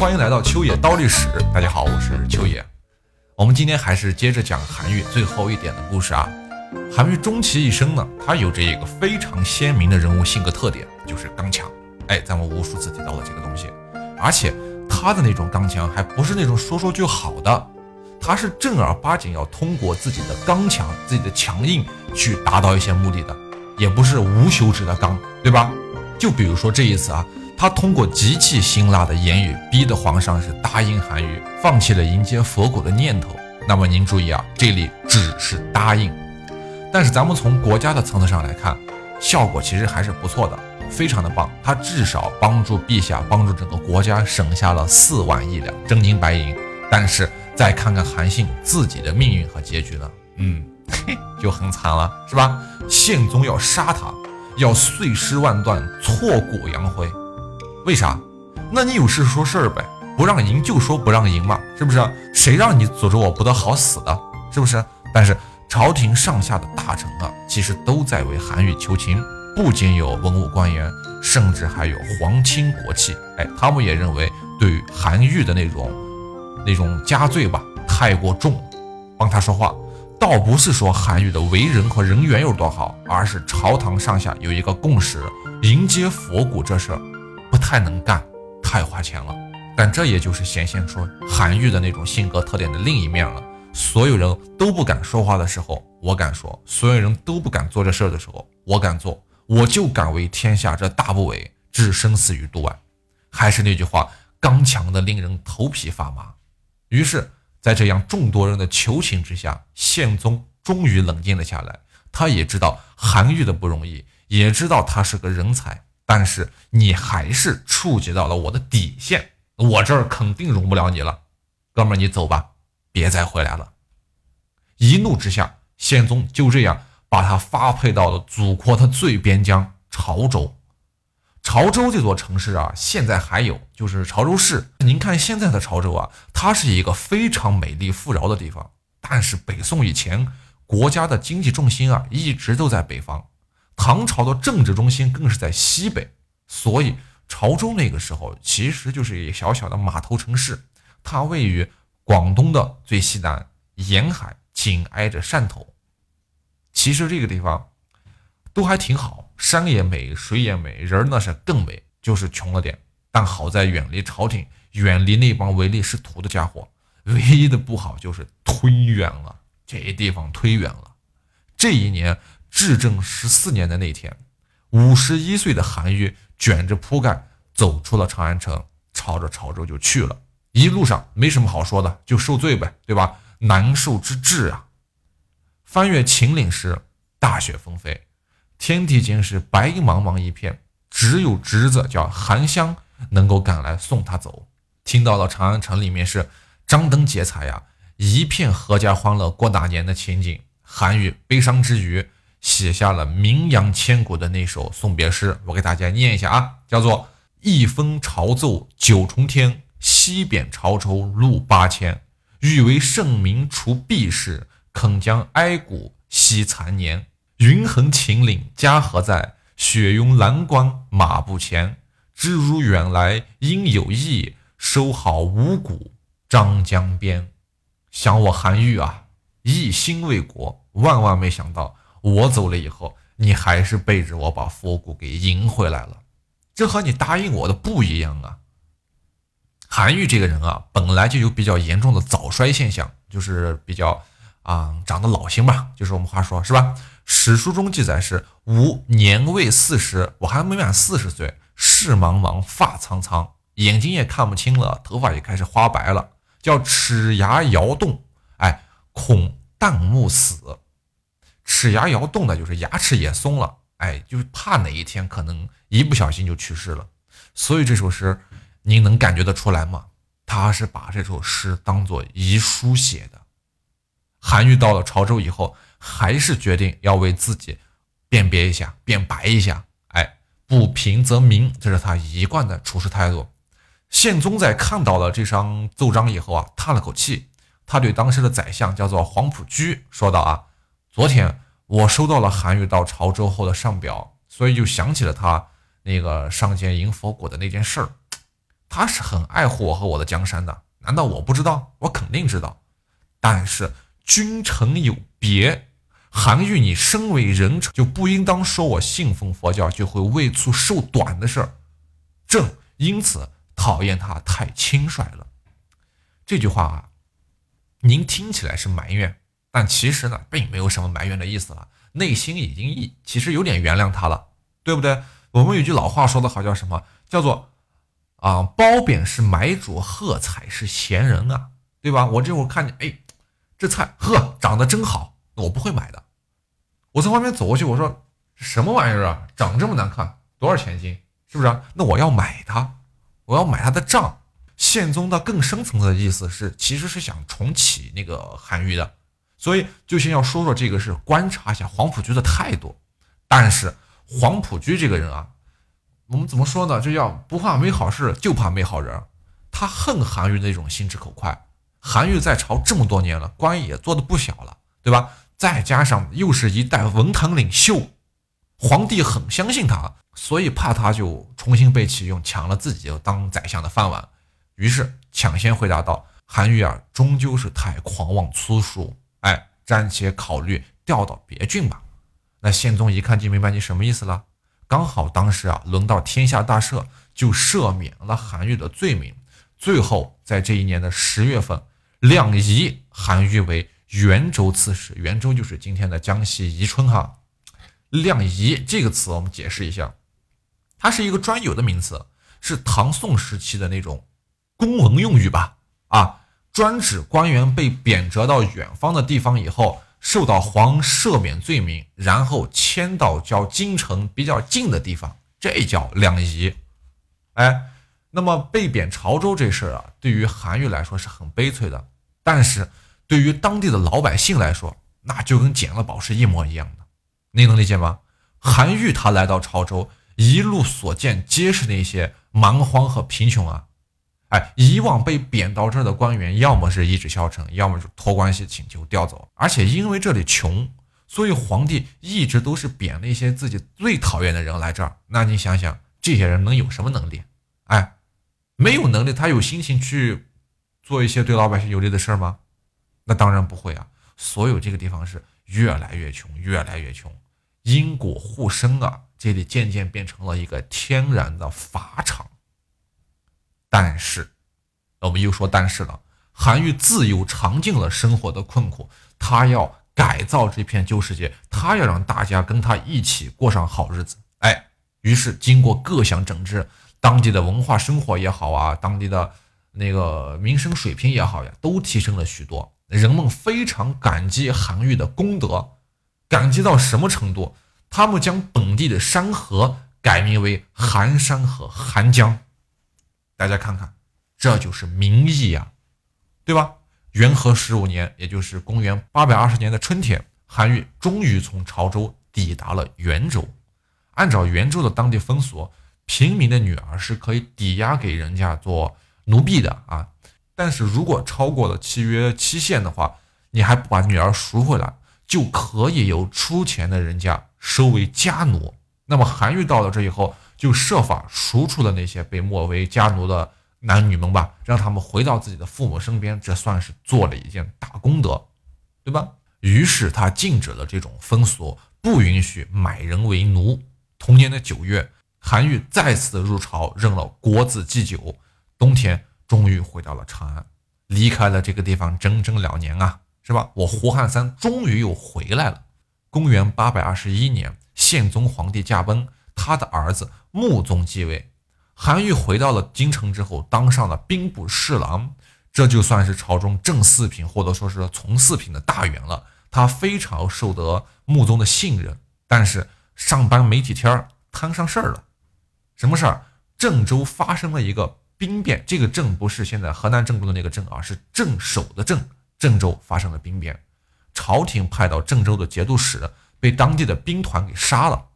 欢迎来到秋野刀历史。大家好，我是秋野。我们今天还是接着讲韩愈最后一点的故事啊。韩愈终其一生呢，他有着一个非常鲜明的人物性格特点，就是刚强。哎，咱们无数次提到了这个东西，而且他的那种刚强还不是那种说说就好的，他是正儿八经要通过自己的刚强、自己的强硬去达到一些目的的，也不是无休止的刚，对吧？就比如说这一次啊。他通过极其辛辣的言语，逼得皇上是答应韩愈，放弃了迎接佛骨的念头。那么您注意啊，这里只是答应，但是咱们从国家的层次上来看，效果其实还是不错的，非常的棒。他至少帮助陛下，帮助整个国家省下了四万亿两真金白银。但是再看看韩信自己的命运和结局呢？嗯，就很惨了，是吧？宪宗要杀他，要碎尸万段，挫骨扬灰。为啥？那你有事说事儿呗，不让赢就说不让赢嘛，是不是？谁让你诅咒我不得好死的，是不是？但是朝廷上下的大臣啊，其实都在为韩愈求情，不仅有文武官员，甚至还有皇亲国戚。哎，他们也认为对于韩愈的那种那种加罪吧，太过重，帮他说话。倒不是说韩愈的为人和人缘有多好，而是朝堂上下有一个共识，迎接佛骨这事儿。太能干，太花钱了。但这也就是显现出韩愈的那种性格特点的另一面了。所有人都不敢说话的时候，我敢说；所有人都不敢做这事儿的时候，我敢做。我就敢为天下这大不韪置生死于度外。还是那句话，刚强的令人头皮发麻。于是，在这样众多人的求情之下，宪宗终于冷静了下来。他也知道韩愈的不容易，也知道他是个人才。但是你还是触及到了我的底线，我这儿肯定容不了你了，哥们儿，你走吧，别再回来了。一怒之下，宪宗就这样把他发配到了祖国的最边疆潮州。潮州这座城市啊，现在还有，就是潮州市。您看现在的潮州啊，它是一个非常美丽富饶的地方。但是北宋以前，国家的经济重心啊，一直都在北方。唐朝的政治中心更是在西北，所以潮州那个时候其实就是一个小小的码头城市，它位于广东的最西南，沿海紧挨着汕头。其实这个地方都还挺好，山也美，水也美，人儿那是更美，就是穷了点。但好在远离朝廷，远离那帮唯利是图的家伙。唯一的不好就是忒远了，这地方忒远了。这一年。至正十四年的那天，五十一岁的韩愈卷着铺盖走出了长安城，朝着潮州就去了。一路上没什么好说的，就受罪呗，对吧？难受之至啊！翻越秦岭时，大雪纷飞，天地间是白茫茫一片，只有侄子叫韩湘能够赶来送他走。听到了长安城里面是张灯结彩呀，一片阖家欢乐过大年的情景，韩愈悲伤之余。写下了名扬千古的那首送别诗，我给大家念一下啊，叫做“一封朝奏九重天，西贬潮州路八千。欲为圣明除弊事，肯将哀骨惜残年。云横秦岭家何在？雪拥蓝关马不前。知如远来应有意，收好五谷张江边。”想我韩愈啊，一心为国，万万没想到。我走了以后，你还是背着我把佛骨给迎回来了，这和你答应我的不一样啊！韩愈这个人啊，本来就有比较严重的早衰现象，就是比较啊长得老型吧，就是我们话说是吧？史书中记载是吾年未四十，我还没满四十岁，视茫茫，发苍苍，眼睛也看不清了，头发也开始花白了，叫齿牙摇动，哎，恐旦暮死。齿牙摇动的，就是牙齿也松了，哎，就是怕哪一天可能一不小心就去世了。所以这首诗，您能感觉得出来吗？他是把这首诗当做遗书写的。韩愈到了潮州以后，还是决定要为自己辨别一下、辩白一下。哎，不平则鸣，这是他一贯的处事态度。宪宗在看到了这张奏章以后啊，叹了口气，他对当时的宰相叫做黄埔居说道啊。昨天我收到了韩愈到潮州后的上表，所以就想起了他那个上见迎佛骨的那件事儿。他是很爱护我和我的江山的，难道我不知道？我肯定知道。但是君臣有别，韩愈，你身为人臣，就不应当说我信奉佛教就会为此受短的事儿。朕因此讨厌他太轻率了。这句话啊，您听起来是埋怨，但其实呢，并没有什么埋怨的意思了，内心已经一其实有点原谅他了，对不对？我们有句老话说的好，叫什么？叫做啊，褒贬是买主，喝彩是闲人啊，对吧？我这会儿看见，哎，这菜呵长得真好，我不会买的。我从外面走过去，我说什么玩意儿啊，长这么难看，多少钱一斤？是不是？那我要买它，我要买它的账。宪宗的更深层次的意思是，其实是想重启那个韩愈的，所以就先要说说这个，是观察一下黄埔居的态度。但是黄埔居这个人啊，我们怎么说呢？这叫不怕没好事，就怕没好人。他恨韩愈那种心直口快。韩愈在朝这么多年了，官也做的不小了，对吧？再加上又是一代文坛领袖，皇帝很相信他，所以怕他就重新被启用，抢了自己当宰相的饭碗。于是抢先回答道：“韩愈啊，终究是太狂妄粗俗，哎，暂且考虑调到别郡吧。”那宪宗一看就明白你什么意思了。刚好当时啊，轮到天下大赦，就赦免了韩愈的罪名。最后在这一年的十月份，亮移韩愈为元州刺史。元州就是今天的江西宜春哈。亮移这个词我们解释一下，它是一个专有的名词，是唐宋时期的那种。公文用语吧，啊，专指官员被贬谪到远方的地方以后，受到皇赦免罪名，然后迁到较京城比较近的地方，这叫两移。哎，那么被贬潮州这事儿啊，对于韩愈来说是很悲催的，但是对于当地的老百姓来说，那就跟捡了宝是一模一样的。你能理解吗？韩愈他来到潮州，一路所见皆是那些蛮荒和贫穷啊。哎，以往被贬到这儿的官员，要么是一纸消沉，要么就托关系请求调走。而且因为这里穷，所以皇帝一直都是贬那些自己最讨厌的人来这儿。那你想想，这些人能有什么能力？哎，没有能力，他有心情去做一些对老百姓有利的事儿吗？那当然不会啊。所有这个地方是越来越穷，越来越穷，因果互生啊，这里渐渐变成了一个天然的法场。但是，我们又说但是了。韩愈自幼尝尽了生活的困苦，他要改造这片旧世界，他要让大家跟他一起过上好日子。哎，于是经过各项整治，当地的文化生活也好啊，当地的那个民生水平也好呀，都提升了许多。人们非常感激韩愈的功德，感激到什么程度？他们将本地的山河改名为韩山和韩江。大家看看，这就是民意呀，对吧？元和十五年，也就是公元八百二十年的春天，韩愈终于从潮州抵达了元州。按照元州的当地风俗，平民的女儿是可以抵押给人家做奴婢的啊。但是如果超过了契约期限的话，你还不把女儿赎回来，就可以由出钱的人家收为家奴。那么韩愈到了这以后。就设法赎出了那些被莫为家奴的男女们吧，让他们回到自己的父母身边，这算是做了一件大功德，对吧？于是他禁止了这种风俗，不允许买人为奴。同年的九月，韩愈再次入朝，任了国子祭酒。冬天，终于回到了长安，离开了这个地方整整两年啊，是吧？我胡汉三终于又回来了。公元八百二十一年，宪宗皇帝驾崩。他的儿子穆宗继位，韩愈回到了京城之后，当上了兵部侍郎，这就算是朝中正四品或者说是从四品的大员了。他非常受得穆宗的信任，但是上班没几天摊上事儿了。什么事儿？郑州发生了一个兵变，这个郑不是现在河南郑州的那个郑啊，是郑守的郑。郑州发生了兵变，朝廷派到郑州的节度使被当地的兵团给杀了。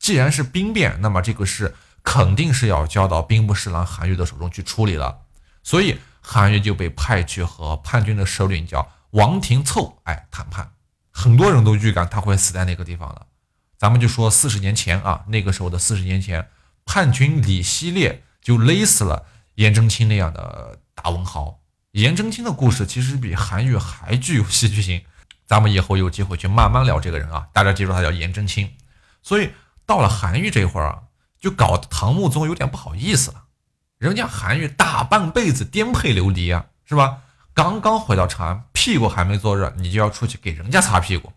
既然是兵变，那么这个事肯定是要交到兵部侍郎韩愈的手中去处理了。所以韩愈就被派去和叛军的首领叫王廷凑哎谈判。很多人都预感他会死在那个地方了。咱们就说四十年前啊，那个时候的四十年前，叛军李希烈就勒死了颜真卿那样的大文豪。颜真卿的故事其实比韩愈还具有戏剧性，咱们以后有机会去慢慢聊这个人啊。大家记住他叫颜真卿。所以到了韩愈这会儿啊，就搞唐穆宗有点不好意思了。人家韩愈大半辈子颠沛流离啊，是吧？刚刚回到长安，屁股还没坐热，你就要出去给人家擦屁股。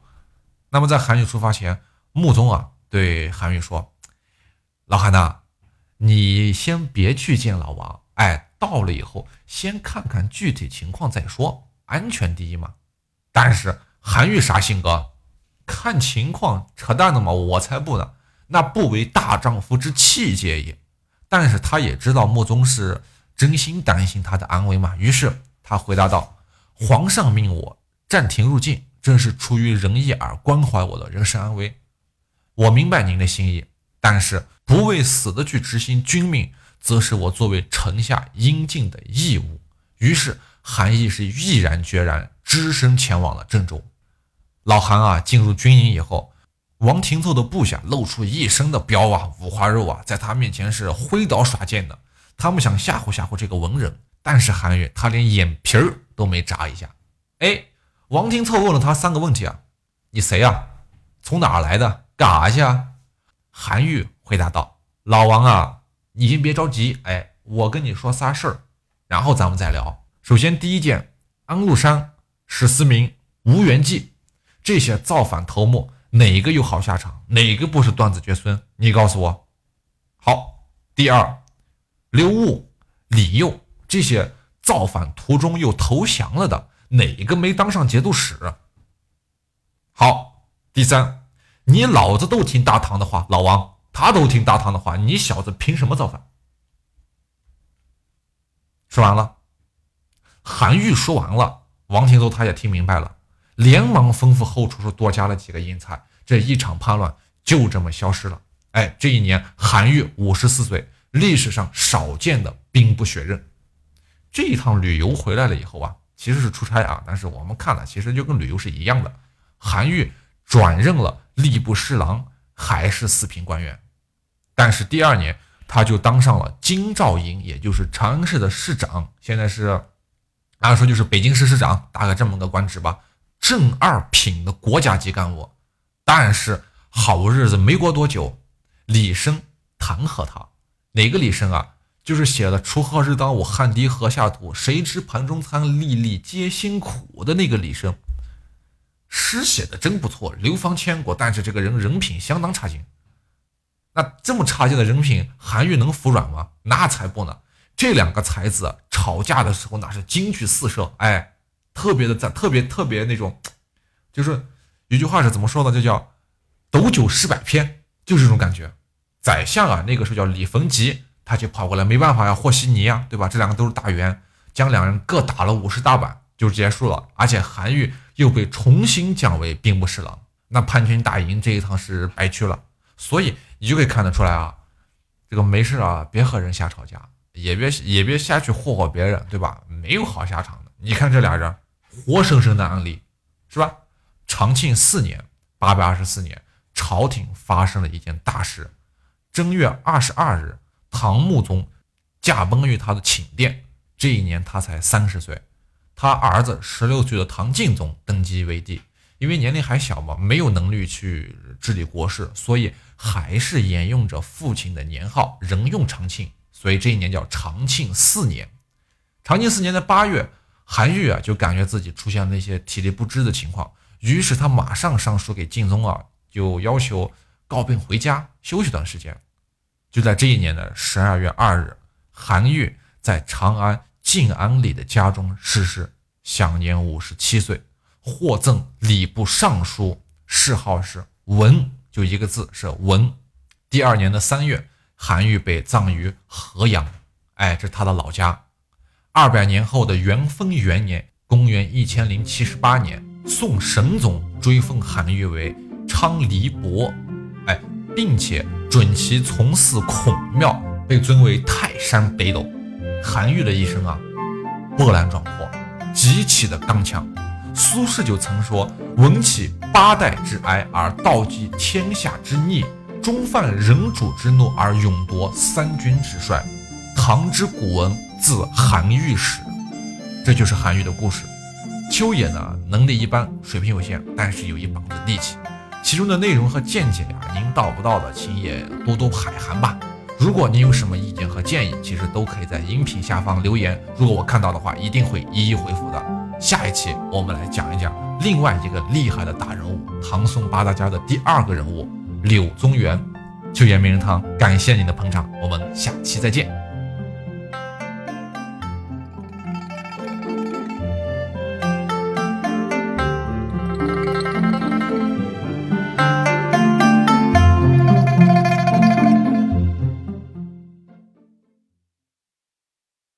那么在韩愈出发前，穆宗啊对韩愈说：“老韩呐，你先别去见老王，哎。”到了以后，先看看具体情况再说，安全第一嘛。但是韩愈啥性格？看情况，扯淡的嘛，我才不呢。那不为大丈夫之气节也。但是他也知道穆宗是真心担心他的安危嘛，于是他回答道：“皇上命我暂停入境，正是出于仁义而关怀我的人身安危。我明白您的心意，但是不为死的去执行君命。”则是我作为臣下应尽的义务。于是韩毅是毅然决然，只身前往了郑州。老韩啊，进入军营以后，王廷凑的部下露出一身的膘啊、五花肉啊，在他面前是挥刀耍剑的。他们想吓唬吓唬这个文人，但是韩愈他连眼皮儿都没眨一下。哎，王廷凑问了他三个问题啊：“你谁呀？从哪儿来的？干啥去啊？”韩愈回答道：“老王啊。”你先别着急，哎，我跟你说仨事儿，然后咱们再聊。首先，第一件，安禄山、史思明、吴元济这些造反头目，哪个有好下场？哪个不是断子绝孙？你告诉我。好，第二，刘悟、李佑这些造反途中又投降了的，哪个没当上节度使？好，第三，你老子都听大唐的话，老王。他都听大唐的话，你小子凭什么造反？说完了，韩愈说完了，王廷祚他也听明白了，连忙吩咐后厨说多加了几个银菜，这一场叛乱就这么消失了。哎，这一年韩愈五十四岁，历史上少见的兵不血刃。这一趟旅游回来了以后啊，其实是出差啊，但是我们看了，其实就跟旅游是一样的。韩愈转任了吏部侍郎，还是四品官员。但是第二年，他就当上了京兆尹，也就是长安市的市长。现在是，按说就是北京市市长，大概这么个官职吧，正二品的国家级干部。但是好日子没过多久，李绅弹劾他。哪个李绅啊？就是写了“锄禾日当午，汗滴禾下土，谁知盘中餐，粒粒皆辛苦”的那个李绅。诗写的真不错，流芳千古。但是这个人人品相当差劲。那这么差劲的人品，韩愈能服软吗？那才不呢！这两个才子吵架的时候，那是金句四射，哎，特别的赞，特别特别那种，就是有句话是怎么说的？就叫“斗酒诗百篇”，就是这种感觉。宰相啊，那个时候叫李逢吉，他就跑过来，没办法呀，和稀泥呀，对吧？这两个都是大员，将两人各打了五十大板，就结束了。而且韩愈又被重新降为兵部侍郎，那叛军大营这一趟是白去了。所以你就可以看得出来啊，这个没事啊，别和人瞎吵架，也别也别瞎去霍霍别人，对吧？没有好下场的。你看这俩人，活生生的案例，是吧？长庆四年（八百二十四年），朝廷发生了一件大事。正月二十二日，唐穆宗驾崩于他的寝殿。这一年他才三十岁，他儿子十六岁的唐敬宗登基为帝。因为年龄还小嘛，没有能力去治理国事，所以还是沿用着父亲的年号，仍用长庆，所以这一年叫长庆四年。长庆四年的八月，韩愈啊就感觉自己出现了那些体力不支的情况，于是他马上上书给敬宗啊，就要求告病回家休息段时间。就在这一年的十二月二日，韩愈在长安静安里的家中逝世，享年五十七岁。获赠礼部尚书，谥号是文，就一个字是文。第二年的三月，韩愈被葬于河阳，哎，这是他的老家。二百年后的元丰元年，公元一千零七十八年，宋神宗追封韩愈为昌黎伯，哎，并且准其从祀孔庙，被尊为泰山北斗。韩愈的一生啊，波澜壮阔，极其的刚强。苏轼就曾说：“闻起八代之哀而道济天下之逆，终犯人主之怒而勇夺三军之帅。唐之古文，字韩愈史。这就是韩愈的故事。秋野呢，能力一般，水平有限，但是有一膀子力气。其中的内容和见解呀，您到不到的，请也多多海涵吧。如果您有什么意见和建议，其实都可以在音频下方留言。如果我看到的话，一定会一一回复的。下一期我们来讲一讲另外一个厉害的大人物——唐宋八大家的第二个人物柳宗元。秋言名人堂，感谢您的捧场，我们下期再见。